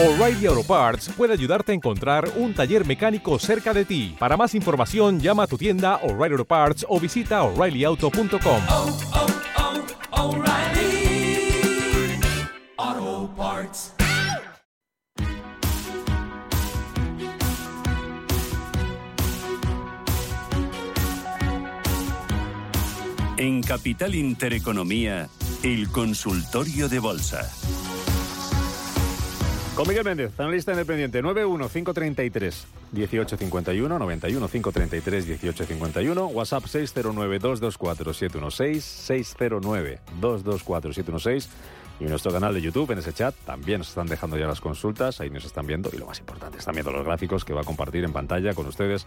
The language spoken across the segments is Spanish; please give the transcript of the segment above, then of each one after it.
O'Reilly Auto Parts puede ayudarte a encontrar un taller mecánico cerca de ti. Para más información, llama a tu tienda O'Reilly Auto Parts o visita oreillyauto.com. oh, oh, Parts. En Capital Intereconomía, el consultorio de bolsa. Con Miguel Méndez, analista independiente, 91533 1851 91 533 1851, WhatsApp 609 224 716 609 224 716 y nuestro canal de YouTube en ese chat también nos están dejando ya las consultas, ahí nos están viendo y lo más importante, están viendo los gráficos que va a compartir en pantalla con ustedes.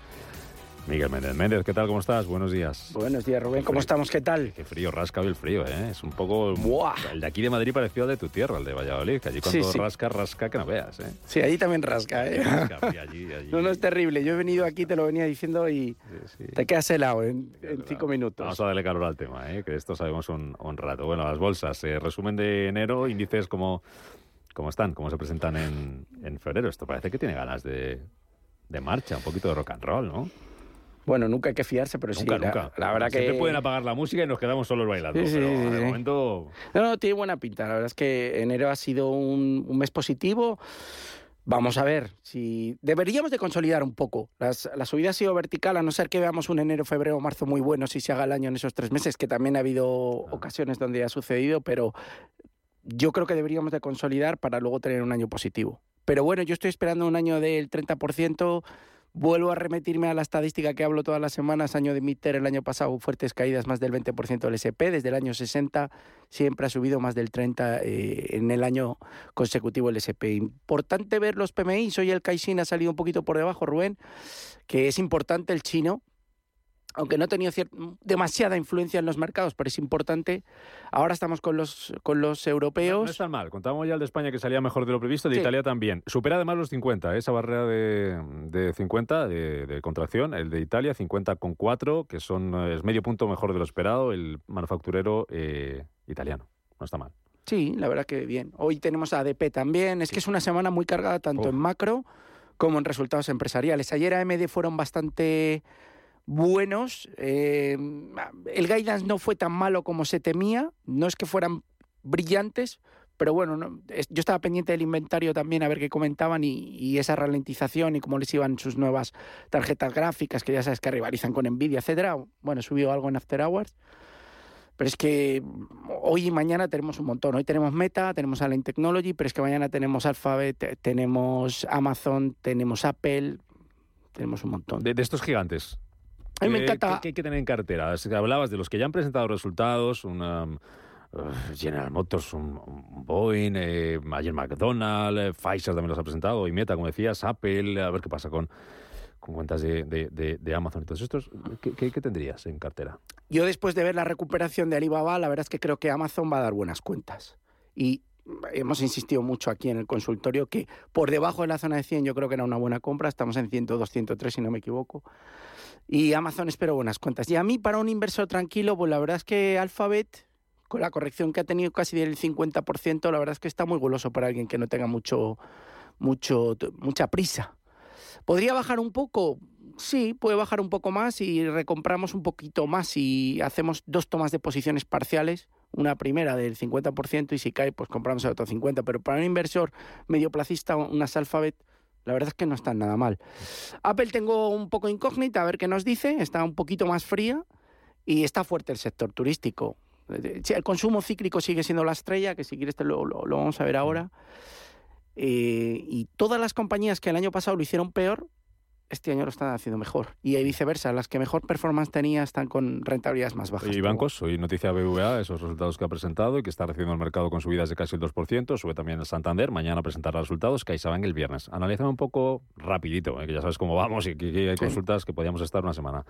Miguel Méndez. Méndez, ¿qué tal? ¿Cómo estás? Buenos días. Buenos días, Rubén. ¿Cómo estamos? ¿Qué tal? Qué frío, rasca hoy el frío, ¿eh? Es un poco... Buah. El de aquí de Madrid pareció al de tu tierra, el de Valladolid, que allí cuando Sí, sí. rasca, rasca que no veas, ¿eh? Sí, allí también rasca, ¿eh? Rasca, allí, allí. No, no, es terrible. Yo he venido aquí, te lo venía diciendo y Sí, te quedas helado en, en cinco minutos. Vamos a darle calor al tema, ¿eh? que de esto sabemos un, un rato. Bueno, las bolsas, eh, resumen de enero, índices como, cómo están, cómo se presentan en, en febrero. Esto parece que tiene ganas de, de marcha, un poquito de rock and roll, ¿no? Bueno, nunca hay que fiarse, pero nunca, sí. la- nunca. La, verdad Siempre que... pueden apagar la música y nos quedamos solos bailando. Sí, sí, pero sí, de momento... No, no, tiene buena pinta. La verdad es que enero ha sido un, un mes positivo. Vamos a ver si deberíamos de consolidar un poco. Las, la subida ha sido vertical, a no ser que veamos un enero, febrero, marzo muy bueno si se haga el año en esos tres meses, que también ha habido ocasiones donde ha sucedido, pero yo creo que deberíamos de consolidar para luego tener un año positivo. Pero bueno, yo estoy esperando un año del 30%. Vuelvo a remitirme a la estadística que hablo todas las semanas, año de Mitter, el año pasado fuertes caídas, más del 20% del SP, desde el año 60 siempre ha subido más del 30% eh, en el año consecutivo el SP. Importante ver los PMI, hoy el Caixin ha salido un poquito por debajo, Rubén, que es importante el chino, aunque no ha tenido demasiada influencia en los mercados, pero es importante. Ahora estamos con los, con los No, europeos. no es tan mal. Contábamos ya el de España que salía mejor de lo previsto, de Sí. Italia también. Supera además los 50, ¿eh? esa barrera de, de 50 de, de contracción. El de Italia, 50,4, que son, eh, es medio punto mejor de lo esperado. El manufacturero eh, italiano. No está mal. Sí, la verdad que bien. Hoy tenemos a ADP también. Es que es una semana muy cargada tanto en macro como en resultados empresariales. Ayer AMD fueron bastante buenos. Eh, el guidance no fue tan malo como se temía. No es que fueran brillantes, pero bueno, no- es- yo estaba pendiente del inventario también a ver qué comentaban y, esa ralentización y cómo les iban sus nuevas tarjetas gráficas, que ya sabes que rivalizan con Nvidia, etcétera. Bueno, subió algo en After Hours. Pero es que hoy y mañana tenemos un montón. Hoy tenemos Meta, tenemos Allen Technology, pero es que mañana tenemos Alphabet, te- tenemos Amazon, tenemos Apple, tenemos un montón. De estos gigantes. A mí me ¿qué- encanta- ¿Qué, hay que tener en cartera? Hablabas de los que ya han presentado resultados, una, General Motors, un, un Boeing, eh, ayer McDonald's, eh, Pfizer también los ha presentado, y Meta, como decías, Apple, a ver qué pasa con, con cuentas de, de- de- de Amazon y todos estos. ¿Qué, qué- qué tendrías en cartera? Yo después de ver la recuperación de Alibaba, la verdad es que creo que Amazon va a dar buenas cuentas. Y hemos insistido mucho aquí en el consultorio que por debajo de la zona de 100 yo creo que era una buena compra. Estamos en 102, 103 si no me equivoco. Y Amazon espero buenas cuentas. Y a mí para un inversor tranquilo, pues la verdad es que Alphabet, con la corrección que ha tenido casi del 50%, la verdad es que está muy goloso para alguien que no tenga mucho, mucho, mucha prisa. ¿Podría bajar un poco? Sí, puede bajar un poco más y recompramos un poquito más y hacemos dos tomas de posiciones parciales, una primera del 50% y si cae pues compramos el otro 50%, pero para un inversor medio placista, unas Alphabet, la verdad es que no están nada mal. Apple tengo un poco incógnita, a ver qué nos dice, está un poquito más fría y está fuerte el sector turístico. El consumo cíclico sigue siendo la estrella, que si quieres te lo, lo- lo vamos a ver ahora. Eh, y todas las compañías que el año pasado lo hicieron peor, este año lo están haciendo mejor. Y viceversa, las que mejor performance tenía están con rentabilidades más bajas. Y bancos, hoy noticia BVA, esos resultados que ha presentado y que está recibiendo el mercado con subidas de casi el 2%, sube también el Santander, mañana presentará resultados, CaixaBank el viernes. Analízame un poco rapidito, eh, que ya sabes cómo vamos y que, que hay Sí. consultas que podíamos estar una semana.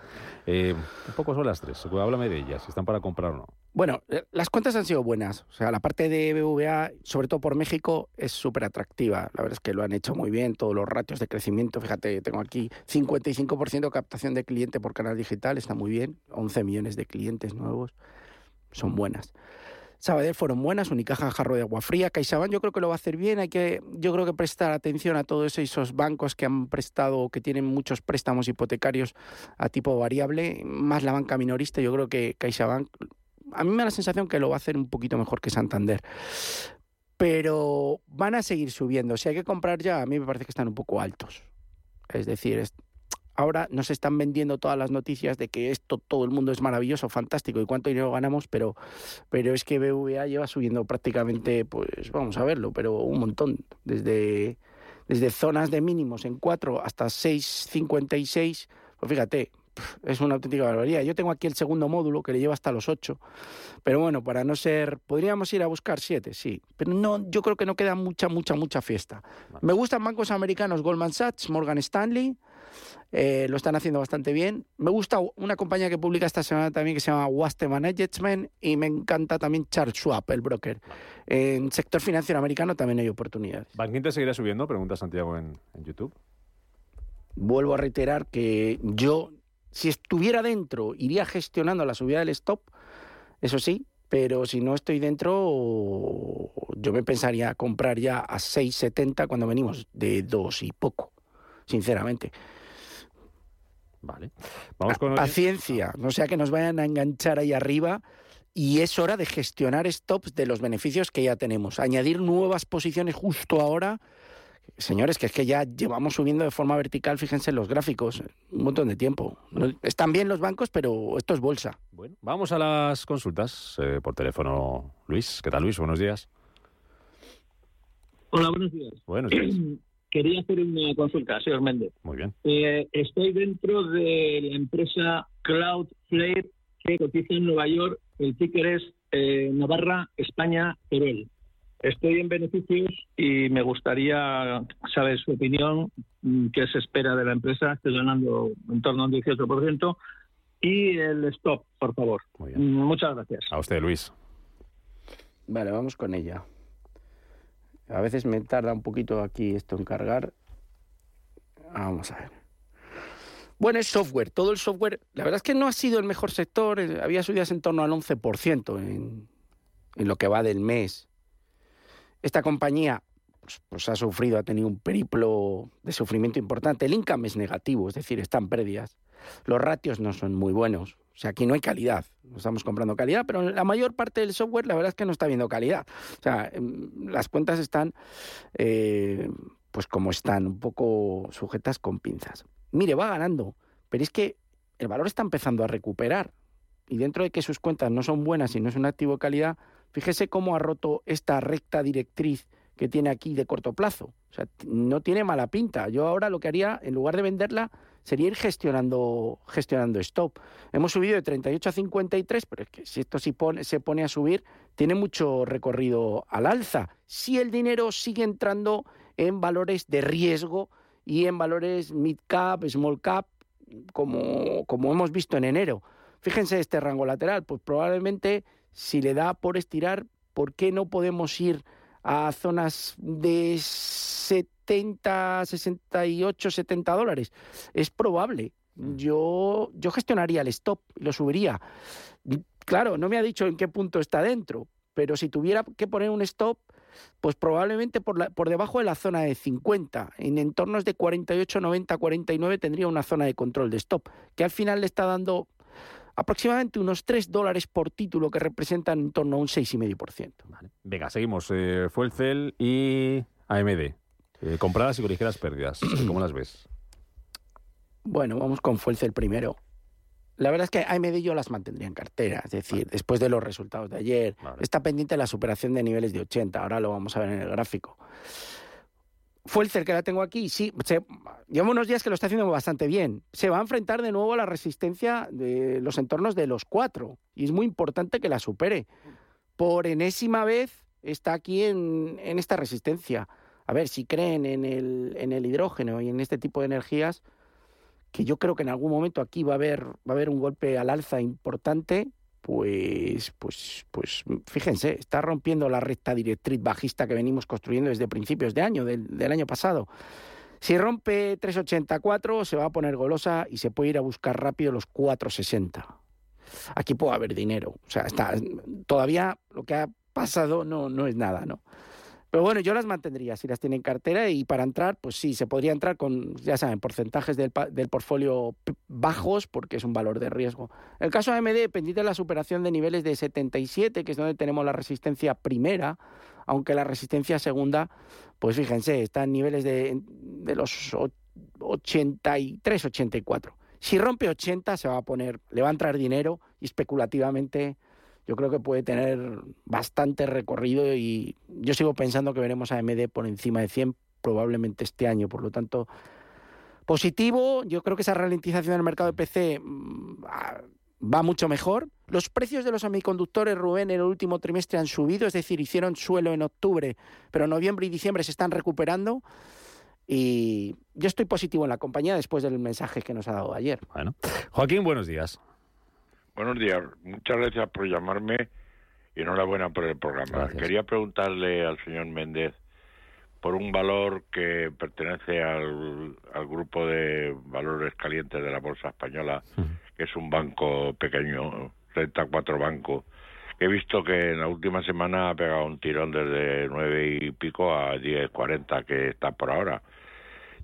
Eh, un poco son las tres, háblame de ellas, si están para comprar o no. Bueno, eh, las cuentas han sido buenas. O sea, la parte de BVA, sobre todo por México, es súper atractiva. La verdad es que lo han hecho muy bien, todos los ratios de crecimiento. Fíjate, tengo aquí 55% captación de cliente por canal digital, está muy bien. 11 millones de clientes nuevos, son buenas. Sabadell fueron buenas, Unicaja jarro de agua fría, CaixaBank yo creo que lo va a hacer bien, hay que yo creo que prestar atención a todos esos bancos que han prestado que tienen muchos préstamos hipotecarios a tipo variable, más la banca minorista, yo creo que CaixaBank a mí me da la sensación que lo va a hacer un poquito mejor que Santander. Pero van a seguir subiendo. Si hay que comprar ya, a mí me parece que están un poco altos. Es decir, es- ahora nos están vendiendo todas las noticias de que esto todo el mundo es maravilloso, fantástico y cuánto dinero ganamos, pero, pero es que BVA lleva subiendo prácticamente, pues vamos a verlo, pero un montón. Desde, desde zonas de mínimos en 4 hasta 6,56, pues fíjate, es una auténtica barbaridad. Yo tengo aquí el segundo módulo que le lleva hasta los 8, pero bueno, para no ser, podríamos ir a buscar 7, sí, pero no, yo creo que no queda mucha, mucha, mucha fiesta. Me gustan bancos americanos, Goldman Sachs, Morgan Stanley, eh, lo están haciendo bastante bien. Me gusta una compañía que publica esta semana también que se llama Waste Management y me encanta también Charles Schwab, el broker. En sector financiero americano también hay oportunidades. ¿Banquinte seguirá subiendo? Pregunta Santiago en, en YouTube. Vuelvo a reiterar que yo, si estuviera dentro, iría gestionando la subida del stop, eso sí, pero si no estoy dentro, yo me pensaría comprar ya a 6,70 cuando venimos de dos y poco, sinceramente. Vale. Vamos con... Paciencia, no sea que nos vayan a enganchar ahí arriba y es hora de gestionar stops de los beneficios que ya tenemos. Añadir nuevas posiciones justo ahora. Señores, que es que ya llevamos subiendo de forma vertical, fíjense en los gráficos, un montón de tiempo. No- Están bien los bancos, pero esto es bolsa. Bueno, vamos a las consultas eh, por teléfono. Luis, ¿qué tal Luis? Buenos días. Hola, buenos días. Buenos días. Quería hacer una consulta, señor Méndez. Muy bien. Eh, estoy dentro de la empresa Cloudflare que cotiza en Nueva York. El ticker es eh, Navarra, España, Teruel. Estoy en beneficios y me gustaría saber su opinión, mm, qué se espera de la empresa. Estoy ganando en torno a un 18%. Y el stop, por favor. Muy bien. Mm, Muchas gracias. A usted, Luis. Vale, vamos con ella. A veces me tarda un poquito aquí esto en cargar. Vamos a ver. Bueno, es software. Todo el software, la verdad es que no ha sido el mejor sector. eh, Había subidas en torno al 11% en, en lo que va del mes. Esta compañía pues, pues ha sufrido, ha tenido un periplo de sufrimiento importante. El income es negativo, es decir, están pérdidas. Los ratios no son muy buenos. O sea, aquí no hay calidad. No estamos comprando calidad, pero la mayor parte del software, la verdad es que no está viendo calidad. O sea, em, las cuentas están, eh, pues como están, un poco sujetas con pinzas. Mire, va ganando, pero es que el valor está empezando a recuperar. Y dentro de que sus cuentas no son buenas y no es un activo de calidad, fíjese cómo ha roto esta recta directriz que tiene aquí de corto plazo. O sea, no tiene mala pinta. Yo ahora lo que haría, en lugar de venderla, sería ir gestionando, gestionando stop. Hemos subido de 38 a 53, pero es que si esto se pone a subir, tiene mucho recorrido al alza. Si el dinero sigue entrando en valores de riesgo y en valores mid cap, small cap, como, como hemos visto en enero. Fíjense este rango lateral, pues probablemente si le da por estirar, ¿por qué no podemos ir a zonas de 70, 68, 70 dólares? Es probable. Yo, yo gestionaría el stop y lo subiría. Claro, no me ha dicho en qué punto está dentro, pero si tuviera que poner un stop, pues probablemente por, la- por debajo de la zona de 50. En entornos de 48, 90, 49 tendría una zona de control de stop, que al final le está dando aproximadamente unos 3 dólares por título, que representan en torno a un 6,5%. Venga, seguimos. Eh, fue el CEL y AMD. Eh, compradas y con ligeras pérdidas. ¿Cómo las ves? Bueno, vamos con fuerza el primero. La verdad es que AMD yo las mantendría en cartera, es decir, después de los resultados de ayer, Vale. está pendiente la superación de niveles de 80, ahora lo vamos a ver en el gráfico. Fuelcer, que la tengo aquí, sí, se, lleva unos días que lo está haciendo bastante bien. Se va a enfrentar de nuevo a la resistencia de los entornos de los cuatro y es muy importante que la supere. Por enésima vez está aquí en, en esta resistencia. A ver, si creen en el, en el hidrógeno y en este tipo de energías, que yo creo que en algún momento aquí va a haber, va a haber un golpe al alza importante, pues, pues, pues fíjense, está rompiendo la recta directriz bajista que venimos construyendo desde principios de año, del, del año pasado. Si rompe 384, se va a poner golosa y se puede ir a buscar rápido los 460. Aquí puede haber dinero. O sea, está, todavía lo que ha pasado no, no es nada, ¿no? Pero bueno, yo las mantendría si las tiene en cartera y para entrar, pues sí, se podría entrar con, ya saben, porcentajes del, del portfolio bajos porque es un valor de riesgo. El caso AMD, pendiente de la superación de niveles de 77, que es donde tenemos la resistencia primera, aunque la resistencia segunda, pues fíjense, está en niveles de, de los o- 83, 84. Si rompe 80 se va a poner, le va a entrar dinero y especulativamente yo creo que puede tener bastante recorrido y yo sigo pensando que veremos a AMD por encima de 100 probablemente este año. Por lo tanto, positivo. Yo creo que esa ralentización del mercado de PC mm, ah, va mucho mejor. Los precios de los semiconductores, Rubén, en el último trimestre han subido, es decir, hicieron suelo en octubre, pero noviembre y diciembre se están recuperando. Y yo estoy positivo en la compañía después del mensaje que nos ha dado ayer. Bueno. Joaquín, buenos días. Buenos días, muchas gracias por llamarme y enhorabuena por el programa. Gracias. Quería preguntarle al señor Méndez por un valor que pertenece al, al grupo de valores calientes de la Bolsa Española, que es un banco pequeño, Renta 4 Banco. He visto que en la última semana ha pegado un tirón desde nueve y pico a 10.40 que está por ahora.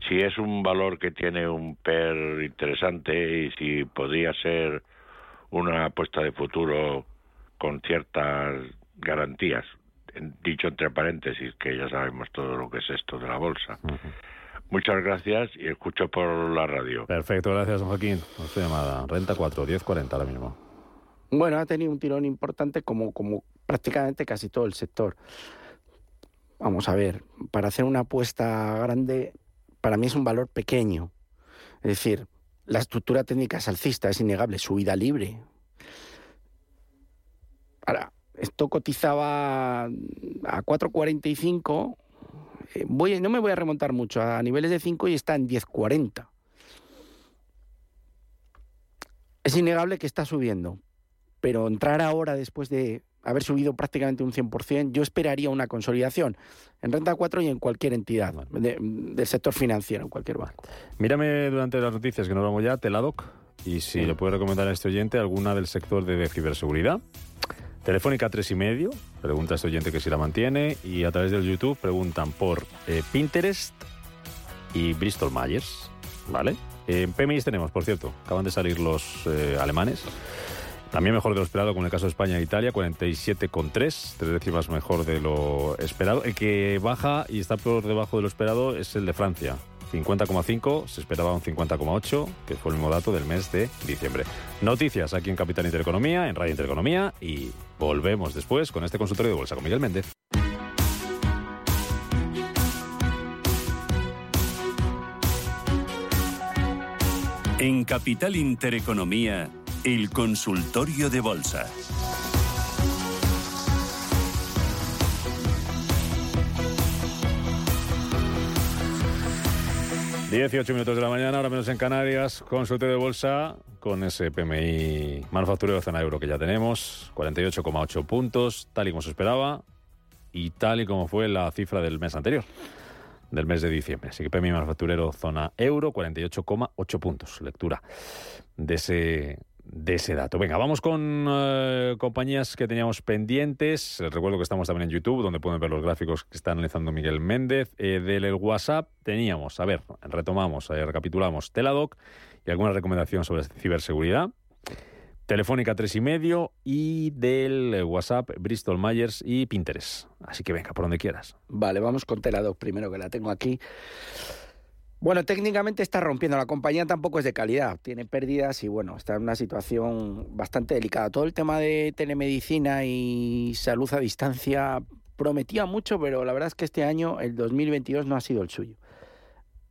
Si es un valor que tiene un PER interesante y si podría ser una apuesta de futuro con ciertas garantías, en- dicho entre paréntesis, que ya sabemos todo lo que es esto de la bolsa. Muchas gracias y escucho por la radio. Perfecto, gracias, don Joaquín. Nuestra llamada. Renta 4, 10.40 ahora mismo. Bueno, ha tenido un tirón importante como, como prácticamente casi todo el sector. Vamos a ver, para hacer una apuesta grande, para mí es un valor pequeño. Es decir, la estructura técnica es alcista, es innegable, subida libre. Ahora, esto cotizaba a 4.45. eh, no me voy a remontar mucho, a niveles de 5 y está en 10.40. Es innegable que está subiendo, pero entrar ahora después de haber subido prácticamente un 100%, yo esperaría una consolidación en Renta 4 y en cualquier entidad de- del sector financiero, en cualquier banco. Mírame durante las noticias que nos vamos ya, Teladoc, y si le puede recomendar a este oyente alguna del sector de, ciberseguridad. Telefónica 3 y medio, pregunta a este oyente que si la mantiene, y a través del YouTube preguntan por eh, Pinterest y Bristol Myers, ¿vale? En PMI tenemos, por cierto, acaban de salir los eh, alemanes. También mejor de lo esperado con el caso de España e Italia, 47,3, tres décimas mejor de lo esperado. El que baja y está por debajo de lo esperado es el de Francia, 50,5, se esperaba un 50,8, que fue el mismo dato del mes de diciembre. Noticias aquí en Capital Intereconomía, en Radio Intereconomía, y volvemos después con este consultorio de bolsa con Miguel Méndez. En Capital Intereconomía, el consultorio de bolsa. Dieciocho minutos de la mañana, ahora menos en Canarias, consultorio de bolsa con ese PMI manufacturero zona euro que ya tenemos, 48,8 puntos, tal y como se esperaba y tal y como fue la cifra del mes anterior, del mes de diciembre. Así que PMI manufacturero zona euro, 48,8 puntos. Lectura de ese, de ese dato. Venga, vamos con eh, compañías que teníamos pendientes. Recuerdo que estamos también en YouTube, donde pueden ver los gráficos que está analizando Miguel Méndez. Eh, del WhatsApp teníamos, a ver, retomamos, eh, recapitulamos Teladoc y alguna recomendación sobre ciberseguridad. Telefónica 3 y medio y del WhatsApp Bristol Myers y Pinterest. Así que venga, por donde quieras. Vale, vamos con Teladoc primero, que la tengo aquí. Bueno, técnicamente está rompiendo. La compañía tampoco es de calidad. Tiene pérdidas y, bueno, está en una situación bastante delicada. Todo el tema de telemedicina y salud a distancia prometía mucho, pero la verdad es que este año, el 2022, no ha sido el suyo.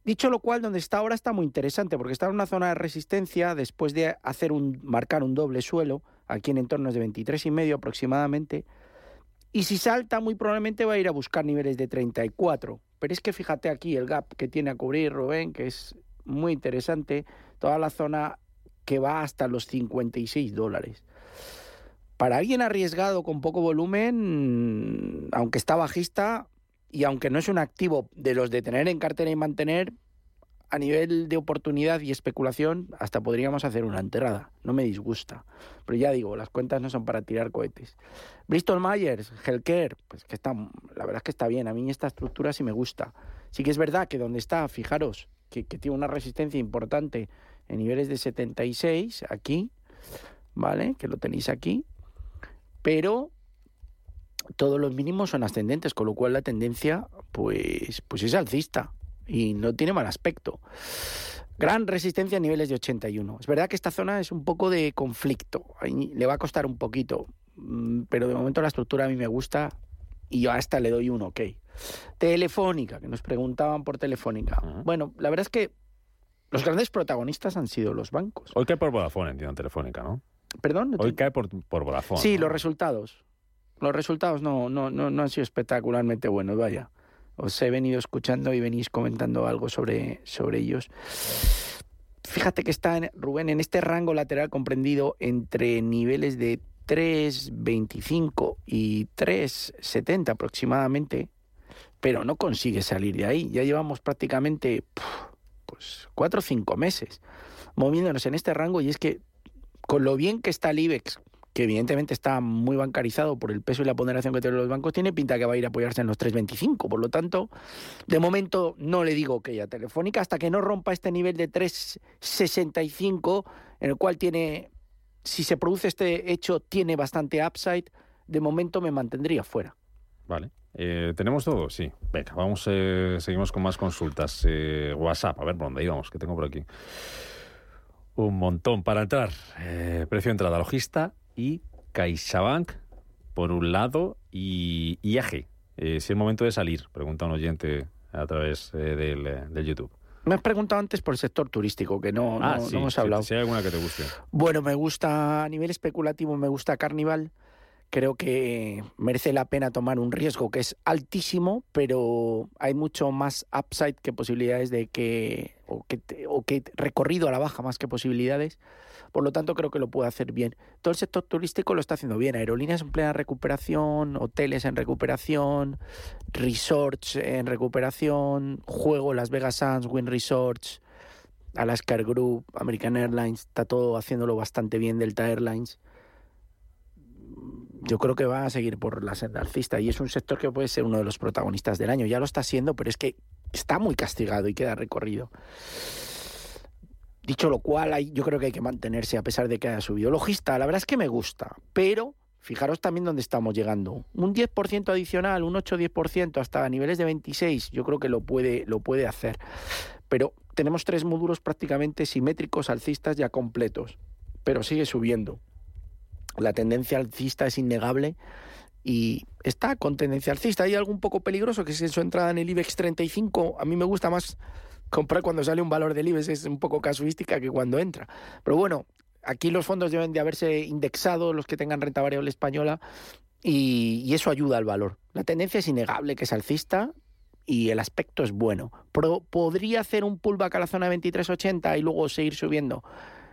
Dicho lo cual, donde está ahora está muy interesante, porque está en una zona de resistencia después de hacer un, marcar un doble suelo, aquí en entornos de 23 y medio aproximadamente. Y si salta, muy probablemente va a ir a buscar niveles de 34. Pero es que fíjate aquí el gap que tiene a cubrir Rubén, que es muy interesante. Toda la zona que va hasta los 56 dólares. Para alguien arriesgado con poco volumen, aunque está bajista y aunque no es un activo de los de tener en cartera y mantener, a nivel de oportunidad y especulación, hasta podríamos hacer una enterrada. No me disgusta. Pero ya digo, las cuentas no son para tirar cohetes. Bristol Myers, Healthcare, pues que está, la verdad es que está bien. A mí esta estructura sí me gusta. Sí que es verdad que donde está, fijaros, que, que tiene una resistencia importante en niveles de 76, aquí, ¿vale? Que lo tenéis aquí. Pero todos los mínimos son ascendentes, con lo cual la tendencia pues, pues es alcista y no tiene mal aspecto. Gran resistencia a niveles de 81. Es verdad que esta zona es un poco de conflicto, ahí le va a costar un poquito, mm, pero de momento la estructura a mí me gusta y yo hasta le doy un ok. Telefónica, que nos preguntaban por Telefónica. Bueno, la verdad es que los grandes protagonistas han sido los bancos. Hoy cae por Vodafone, entiendo, en Telefónica, ¿no? Perdón. no te- Hoy cae por, por Vodafone. Sí, ¿no? los resultados. Los resultados no, no, no, no han sido espectacularmente buenos, vaya. Os he venido escuchando y venís comentando algo sobre, sobre ellos. Fíjate que está, Rubén, en este rango lateral comprendido entre niveles de 3,25 y 3,70 aproximadamente, pero no consigue salir de ahí. Ya llevamos prácticamente pues cuatro o cinco meses moviéndonos en este rango y es que con lo bien que está el IBEX, que evidentemente está muy bancarizado por el peso y la ponderación que tienen los bancos, tiene pinta que va a ir a apoyarse en los 3.25. Por lo tanto, de momento no le digo que ya Telefónica hasta que no rompa este nivel de 3.65, en el cual tiene, si se produce este hecho, tiene bastante upside. De momento me mantendría fuera. Vale. Eh, ¿Tenemos todo? Sí. Venga, vamos, eh, seguimos con más consultas. Eh, WhatsApp, a ver por dónde íbamos, que tengo por aquí. Un montón para entrar. Precio de entrada logista y CaixaBank, por un lado, y IAG. Eh, si es el momento de salir, pregunta un oyente a través eh, del, eh, del YouTube. Me has preguntado antes por el sector turístico, que no, no- no hemos si- hablado. Si, hay alguna que te guste. Bueno, me gusta a nivel especulativo, me gusta Carnival. Creo que merece la pena tomar un riesgo que es altísimo, pero hay mucho más upside que posibilidades de que o que, recorrido a la baja más que posibilidades. Por lo tanto, creo que lo puede hacer bien. Todo el sector turístico lo está haciendo bien. Aerolíneas en plena recuperación, hoteles en recuperación, resorts en recuperación, juego Las Vegas Sands, Win Resorts, Alaska Group, American Airlines, está todo haciéndolo bastante bien, Delta Airlines. Yo creo que va a seguir por la senda alcista y es un sector que puede ser uno de los protagonistas del año. Ya lo está siendo, pero es que está muy castigado y queda recorrido. Dicho lo cual, yo creo que hay que mantenerse a pesar de que haya subido. Logista, la verdad es que me gusta, pero fijaros también dónde estamos llegando. Un 10% adicional, un 8-10% hasta niveles de 26, yo creo que lo puede, lo puede hacer. Pero tenemos tres módulos prácticamente simétricos, alcistas ya completos, pero sigue subiendo. La tendencia alcista es innegable y está con tendencia alcista. Hay algo un poco peligroso que es su entrada en el IBEX 35. A mí me gusta más comprar cuando sale un valor del IBEX, es un poco casuística que cuando entra. Pero bueno, aquí los fondos deben de haberse indexado, los que tengan renta variable española, y, eso ayuda al valor. La tendencia es innegable que es alcista y el aspecto es bueno. Pero podría hacer un pullback a la zona de 23.80 y luego seguir subiendo.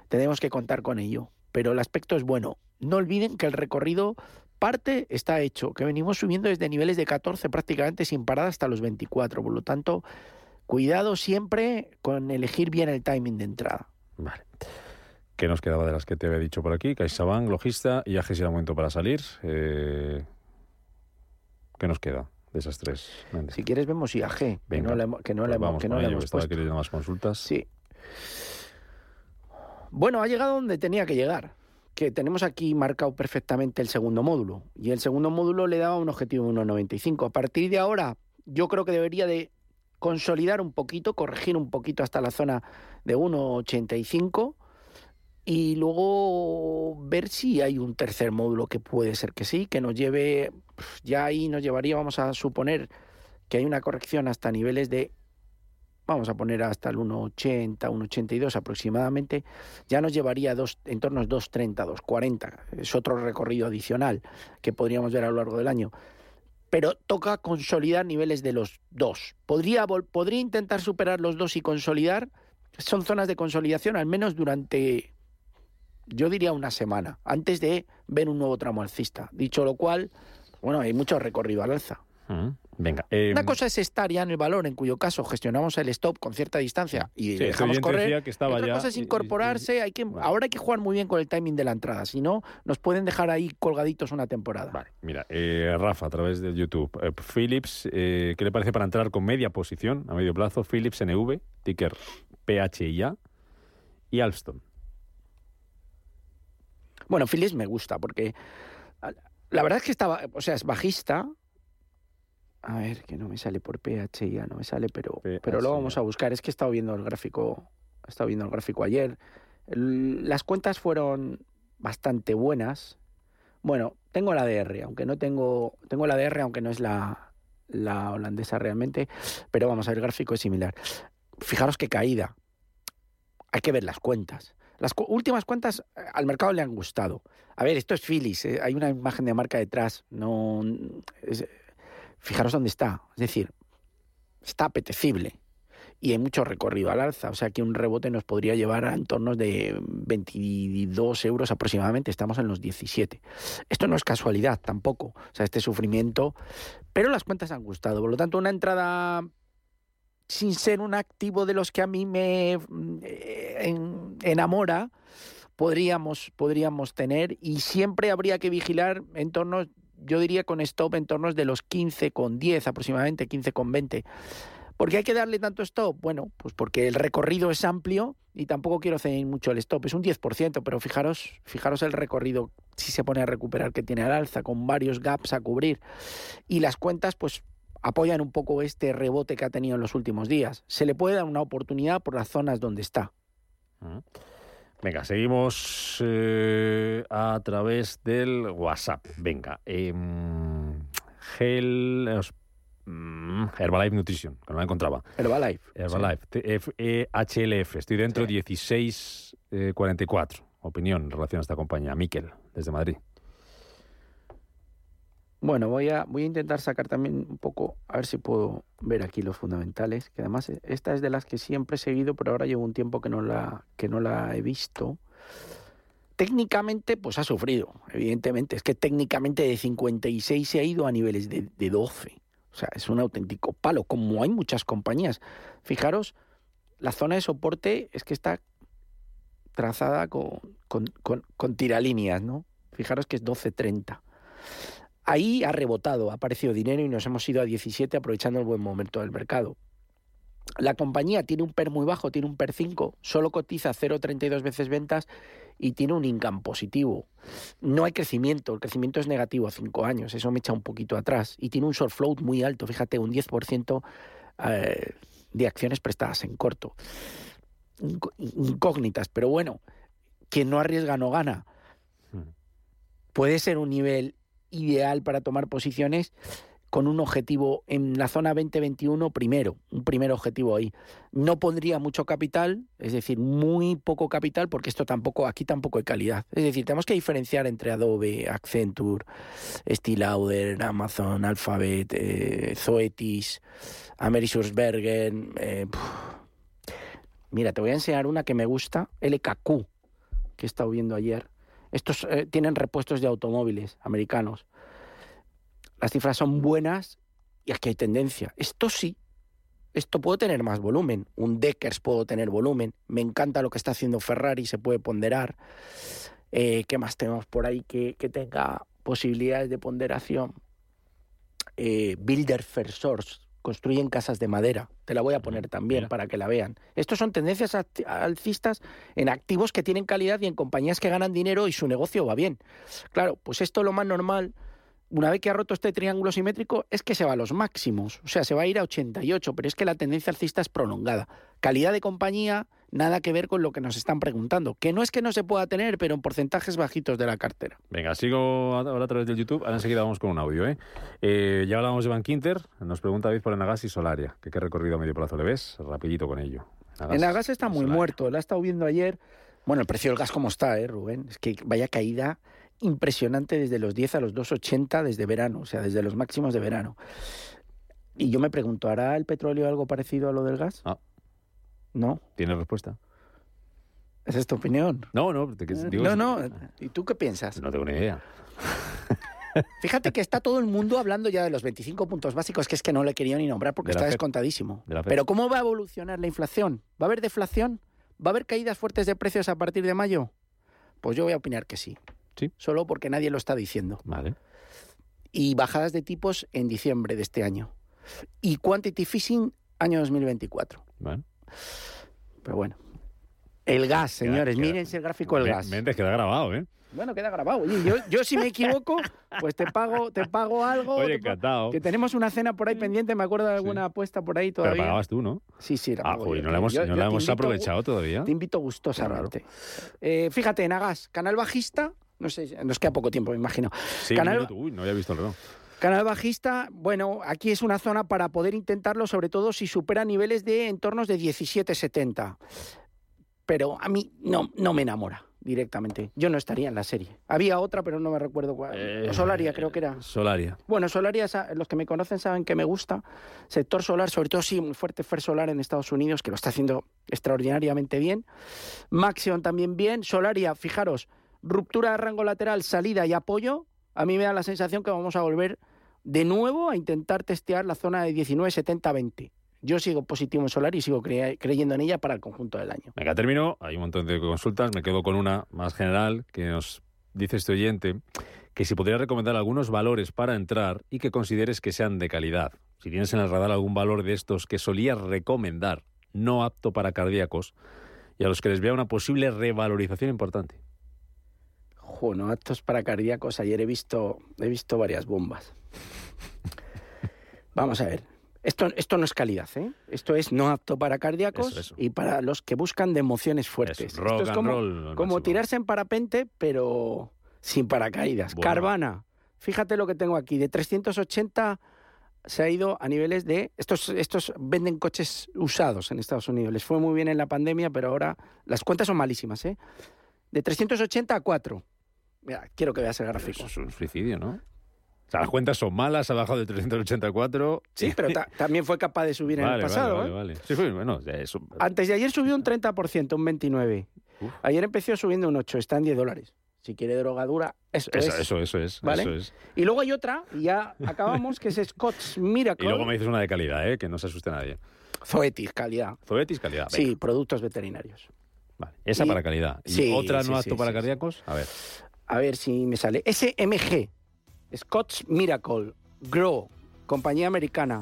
Tenemos que contar con ello. Pero el aspecto es bueno. No olviden que el recorrido parte está hecho, que venimos subiendo desde niveles de 14 prácticamente sin parada hasta los 24. Por lo tanto, cuidado siempre con elegir bien el timing de entrada. Vale. ¿Qué nos quedaba de las que te había dicho por aquí? CaixaBank, Logista, IAG si era momento para salir. Eh, ¿Qué nos queda de esas tres? Si quieres vemos IAG, que Venga, no le hemos, que no le hemos, vamos que no ello, hemos que puesto. más consultas. Sí. Bueno, ha llegado donde tenía que llegar. Que tenemos aquí marcado perfectamente el segundo módulo. Y el segundo módulo le daba un objetivo de 1,95. A partir de ahora, yo creo que debería de consolidar un poquito, corregir un poquito hasta la zona de 1,85 y luego ver si hay un tercer módulo que puede ser que sí, que nos lleve, pf, ya ahí nos llevaría, vamos a suponer que hay una corrección hasta niveles de vamos a poner hasta el 1,80, 1,82 aproximadamente, ya nos llevaría dos, en torno a 2,30, 2,40. Es otro recorrido adicional que podríamos ver a lo largo del año. Pero toca consolidar niveles de los dos. Podría, podría intentar superar los dos y consolidar. Son zonas de consolidación, al menos durante, yo diría, una semana, antes de ver un nuevo tramo alcista. Dicho lo cual, bueno, hay mucho recorrido al alza. Ujú. Venga. eh, Una cosa es estar ya en el valor, en cuyo caso gestionamos el stop con cierta distancia y Sí, este dejamos oyente correr. decía que estaba y otra ya- cosa es y- y- incorporarse. hay que, Vale. Ahora hay que jugar muy bien con el timing de la entrada, si no, nos pueden dejar ahí colgaditos una temporada. Vale, mira, eh, Rafa, a través de YouTube. Eh, Philips, eh, ¿qué le parece para entrar con media posición a medio plazo? Philips NV, ticker PHIA y Alstom. Bueno, Philips me gusta porque la verdad es que estaba, o sea, es bajista. A ver, que no me sale por PHIA, no me sale, pero, pero lo vamos a buscar. Es que he estado viendo el gráfico, he estado viendo el gráfico ayer. Las cuentas fueron bastante buenas. Bueno, tengo la DR, aunque no tengo, tengo la DR, aunque no es la, la holandesa realmente, pero vamos a ver, el gráfico es similar. Fijaros qué caída. Hay que ver las cuentas. Las cu- últimas cuentas eh, al mercado le han gustado. A ver, esto es Philips, eh, hay una imagen de marca detrás. No, es- fijaros dónde está. Es decir, está apetecible y hay mucho recorrido al alza. O sea que un rebote nos podría llevar a entornos de 22 euros aproximadamente. Estamos en los 17. Esto no es casualidad tampoco. O sea, este sufrimiento. Pero las cuentas han gustado. Por lo tanto, una entrada sin ser un activo de los que a mí me eh, en- enamora, podríamos, podríamos tener y siempre habría que vigilar en torno, yo diría con stop en tornos de los 15 con 10 aproximadamente, 15 con 20. ¿Por qué hay que darle tanto stop? Bueno, pues porque el recorrido es amplio y tampoco quiero ceñir mucho el stop. Es un 10%, pero fijaros, fijaros el recorrido si se pone a recuperar que tiene al alza, con varios gaps a cubrir. Y las cuentas, pues apoyan un poco este rebote que ha tenido en los últimos días. Se le puede dar una oportunidad por las zonas donde está. Venga, seguimos eh, a través del WhatsApp. Venga, Gel, eh, os- mm, Herbalife Nutrition, que no la encontraba. Herbalife. Herbalife, F- E- HLF, estoy dentro Sí. 1644. Opinión en relación a esta compañía. Miquel, desde Madrid. Bueno, voy a, voy a intentar sacar también un poco, a ver si puedo ver aquí los fundamentales, que además eh, esta es de las que siempre he seguido, pero ahora llevo un tiempo que no la, que no la he visto. Técnicamente, pues ha sufrido, evidentemente. Es que técnicamente de 56 se ha ido a niveles de, de 12. O sea, es un auténtico palo, como hay muchas compañías. Fijaros, la zona de soporte es que está trazada con, con, con, con tiralíneas, ¿no? Fijaros que es 12.30. Ahí ha rebotado, ha aparecido dinero y nos hemos ido a 17 aprovechando el buen momento del mercado. La compañía tiene un PER muy bajo, tiene un PER 5, solo cotiza 0,32 veces ventas y tiene un income positivo. No hay crecimiento, el crecimiento es negativo a 5 años, eso me echa un poquito atrás. Y tiene un short float muy alto, fíjate, un 10% eh, de acciones prestadas en corto. Incógnitas, pero bueno, quien no arriesga no gana. Puede ser un nivel ideal para tomar posiciones con un objetivo en la zona 2021 primero, un primer objetivo ahí. No pondría mucho capital, es decir, muy poco capital, porque esto tampoco, aquí tampoco hay calidad. Es decir, tenemos que diferenciar entre Adobe, Accenture, Steel Lauder, Amazon, Alphabet, eh, Zoetis, Amerisourcebergen. eh. Mira, te voy a enseñar una que me gusta, LKQ, que he estado viendo ayer. Estos eh, tienen repuestos de automóviles americanos. Las cifras son buenas y aquí hay tendencia. Esto sí, esto puede tener más volumen. Un Deckers puedo tener volumen. Me encanta lo que está haciendo Ferrari, se puede ponderar. Eh, ¿Qué más tenemos por ahí que, tenga posibilidades de ponderación? Eh, Builder First Source, construyen casas de madera. Te la voy a poner también para que la vean. Estos son tendencias alcistas en activos que tienen calidad y en compañías que ganan dinero y su negocio va bien. Claro, pues esto lo más normal, una vez que ha roto este triángulo simétrico, es que se va a los máximos. O sea, se va a ir a 88, pero es que la tendencia alcista es prolongada. Calidad de compañía, nada que ver con lo que nos están preguntando. Que no es que no se pueda tener, pero en porcentajes bajitos de la cartera. Venga, sigo ahora a través del YouTube. Ahora enseguida vamos con un audio. ¿eh? Eh, ya hablamos de Bankinter. Nos pregunta David por Enagas y Solaria. ¿Qué, qué recorrido a medio plazo le ves? Rapidito con ello. En la gas está muy Solaria. muerto, la he estado viendo ayer. Bueno, el precio del gas como está, ¿eh, Rubén? Es que vaya caída impresionante desde los 10 a los 2,80 desde verano, o sea, desde los máximos de verano. Y yo me pregunto, ¿hará el petróleo algo parecido a lo del gas? Ah. No, ¿Tienes respuesta? esa es tu opinión. No, no. te- digo- no, no, ¿y tú qué piensas? No tengo ni idea. Fíjate que está todo el mundo hablando ya de los 25 puntos básicos, que es que no le quería ni nombrar porque De está descontadísimo. De. Pero ¿cómo va a evolucionar la inflación? ¿Va a haber deflación? ¿Va a haber caídas fuertes de precios a partir de mayo? Pues yo voy a opinar que sí. Sí. Solo porque nadie lo está diciendo. Vale. Y bajadas de tipos en diciembre de este año. Y quantity fishing año 2024. Bueno. Pero bueno. El gas, señores. queda- Mírense el gráfico del gas. Méndez queda grabado, ¿eh? Bueno, queda grabado. Oye, yo, yo si me equivoco, pues te pago, te pago algo. Oye, encantado. Que tenemos una cena por ahí pendiente, me acuerdo de alguna apuesta por ahí Pero todavía. pagabas tú, ¿no? Sí, sí, la Ah, pago joder, yo, no la hemos, yo- no yo la te hemos invito- aprovechado todavía. Te invito gustosamente. Eh, fíjate, en Agas, canal bajista, no sé, nos queda poco tiempo, me imagino. Sí, un canal, minuto. Uy, no había visto el reloj. Canal bajista, bueno, aquí es una zona para poder intentarlo, sobre todo si supera niveles de entornos de 17,70. Pero a mí no, no me enamora directamente. Yo no estaría en la serie. Había otra, pero no me recuerdo cuál. Eh, Solaria, creo que era. Solaria. Bueno, Solaria, los que me conocen saben que me gusta. Sector solar, sobre todo sí, muy fuerte Fer Solar en Estados Unidos, que lo está haciendo extraordinariamente bien. Maxion también bien. Solaria, fijaros, ruptura de rango lateral, salida y apoyo. A mí me da la sensación que vamos a volver de nuevo a intentar testear la zona de 19-70-20. Yo sigo positivo en Solar y sigo cre- creyendo en ella para el conjunto del año. Venga, termino. Hay un montón de consultas. Me quedo con una más general que nos dice este oyente que si podría recomendar algunos valores para entrar y que consideres que sean de calidad. Si tienes en el radar algún valor de estos que solías recomendar, no apto para cardíacos, y a los que les vea una posible revalorización importante. Bueno, actos para cardíacos. Ayer he visto, he visto varias bombas. Vamos a ver. Esto, esto no es calidad, ¿eh? Esto es no apto para cardíacos Eso, eso. y para los que buscan de emociones fuertes. Eso, rock esto es como, roll tirarse en parapente, pero sin paracaídas. Bueno. Carvana. Fíjate lo que tengo aquí. De 380 se ha ido a niveles de... Estos, estos venden coches usados en Estados Unidos. Les fue muy bien en la pandemia, pero ahora las cuentas son malísimas, ¿eh? De 380 a 4. Mira, quiero que veas el Eso gráfico. es un suicidio, ¿no? Sea, las cuentas son malas, ha bajado de 384. Sí, pero ta- también fue capaz de subir en el pasado. Vale, ¿eh? vale, vale. Sí, sí, bueno, ya eso. Antes de ayer subió un 30%, un 29%. Uf. Ayer empezó subiendo un 8%, está en 10 dólares. Si quiere drogadura, eso, Eso, es. eso, eso es. ¿Vale? Eso es. Y luego hay otra, y ya acabamos, que es Scott's Miracle. Y luego me dices una de calidad, ¿eh? que no se asuste nadie. Zoetis, calidad. Zoetis, calidad. venga. Sí, productos veterinarios. Vale. Esa Y- para calidad. ¿Y Sí, otra no sí, apto para sí, cardíacos? A ver. A ver si me sale. SMG, Scott's Miracle, Grow, compañía americana.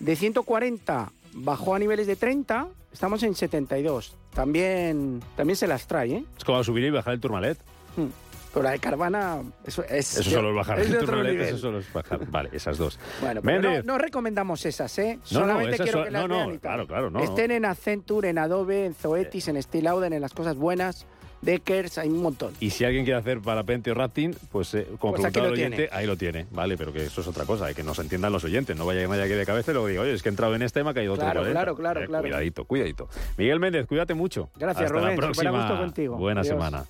De 140 bajó a niveles de 30, estamos en 72. También, también se las trae, ¿eh? Es como subir y bajar el turmalet. Hmm. Pero la de Carvana, eso es. Eso solo es bajar es el de otro nivel. Eso solo es bajar. Vale, esas dos. Bueno, pero no, recomendamos esas, ¿eh? No, no, Solamente esas quiero son- que las no, vean y tal. claro, claro, no, no. Estén en Accenture, en Adobe, en Zoetis, en Steel Lauder, en las cosas buenas, Deckers, hay un montón. Y si alguien quiere hacer parapente o rafting, pues eh, como Pues preguntaba el oyente, tiene. ahí lo tiene. Vale, pero que eso es otra cosa, eh, que nos entiendan los oyentes. No vaya que nadie aquí de cabeza y luego diga, oye, es que he entrado en este y me ha caído otro Claro, 40. claro, claro, Eh, claro. Cuidadito, cuidadito. Miguel Méndez, cuídate mucho. Gracias, Hasta Rubén, la próxima. contigo. Buena Adiós. semana.